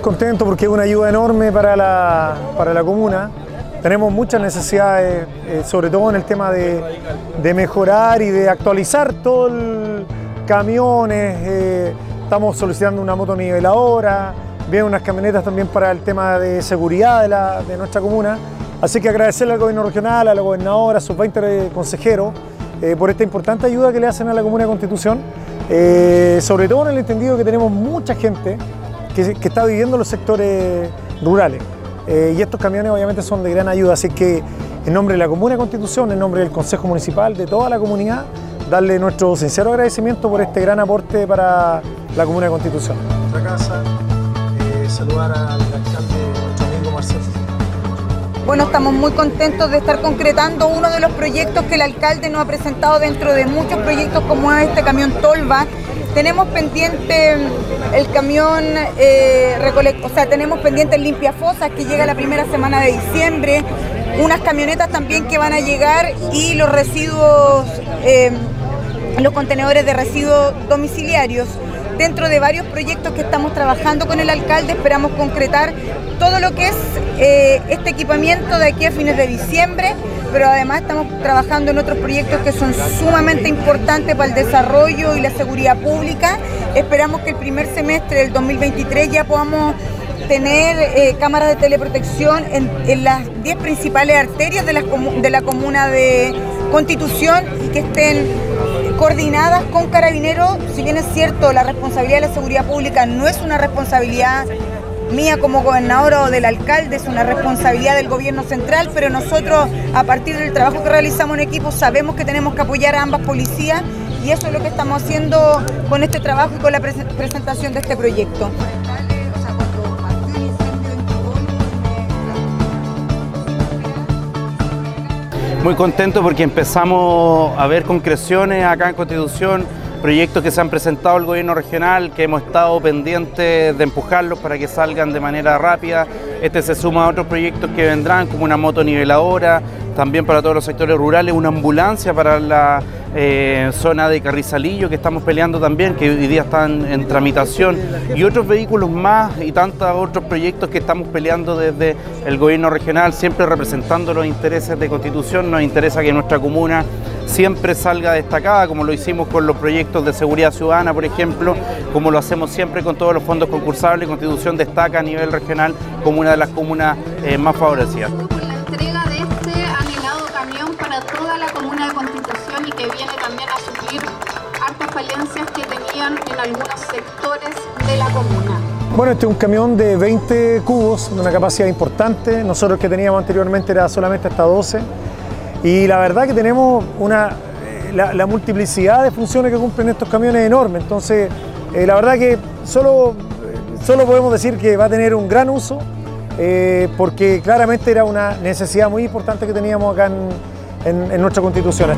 contentos porque es una ayuda enorme para la, para la comuna. Tenemos muchas necesidades, eh, sobre todo en el tema de, de mejorar y de actualizar todo el camiones. eh, estamos solicitando una moto niveladora, vienen unas camionetas también para el tema de seguridad de, la- de nuestra comuna. Así que agradecerle al gobierno regional, a la gobernadora, a sus 20 consejeros, eh, por esta importante ayuda que le hacen a la comuna de Constitución. Sobre todo en el entendido que tenemos mucha gente que, que está viviendo en los sectores rurales. Eh, y estos camiones obviamente son de gran ayuda, así que en nombre de la Comuna de Constitución, en nombre del Consejo Municipal, de toda la comunidad, darle nuestro sincero agradecimiento por este gran aporte para la Comuna de Constitución. Nuestra casa, eh, saludar al alcalde, nuestro amigo Marcelo. Bueno, estamos muy contentos de estar concretando uno de los proyectos que el alcalde nos ha presentado dentro de muchos proyectos como es este camión Tolva. Tenemos pendiente el camión, eh, o sea, tenemos pendiente el limpia fosas que llega la primera semana de diciembre, unas camionetas también que van a llegar y los residuos, eh, los contenedores de residuos domiciliarios. Dentro de varios proyectos que estamos trabajando con el alcalde, esperamos concretar todo lo que es eh, este equipamiento de aquí a fines de diciembre, pero además estamos trabajando en otros proyectos que son sumamente importantes para el desarrollo y la seguridad pública. Esperamos que el primer semestre del 2023 ya podamos tener eh, cámaras de teleprotección en, en las 10 principales arterias de, comu- de la comuna de Constitución y que estén coordinadas con carabineros. Si bien es cierto, la responsabilidad de la seguridad pública no es una responsabilidad mía como gobernadora o del alcalde, es una responsabilidad del gobierno central, pero nosotros a partir del trabajo que realizamos en equipo sabemos que tenemos que apoyar a ambas policías y eso es lo que estamos haciendo con este trabajo y con la prese- presentación de este proyecto. Muy contento porque empezamos a ver concreciones acá en Constitución, proyectos que se han presentado al gobierno regional, que hemos estado pendientes de empujarlos para que salgan de manera rápida. Este se suma a otros proyectos que vendrán, como una moto niveladora, también para todos los sectores rurales, una ambulancia para la eh, zona de Carrizalillo que estamos peleando también, que hoy día están en tramitación, y otros vehículos más y tantos otros proyectos que estamos peleando desde el gobierno regional, siempre representando los intereses de Constitución. Nos interesa que nuestra comuna siempre salga destacada, como lo hicimos con los proyectos de seguridad ciudadana, por ejemplo, como lo hacemos siempre con todos los fondos concursables. Constitución destaca a nivel regional como una de las comunas eh, más favorecidas. con la entrega de este anhelado camión para toda la comuna de Constitución y que viene también a suplir hartas falencias que tenían en algunos sectores de la comuna. Bueno, este es un camión de 20 cubos, de una capacidad importante. Nosotros que teníamos anteriormente era solamente hasta 12. Y la verdad que tenemos una, eh, la, multiplicidad de funciones que cumplen estos camiones es enorme. Entonces, eh, la verdad que solo, eh, solo podemos decir que va a tener un gran uso, porque claramente era una necesidad muy importante que teníamos acá en, en- en nuestra constitución.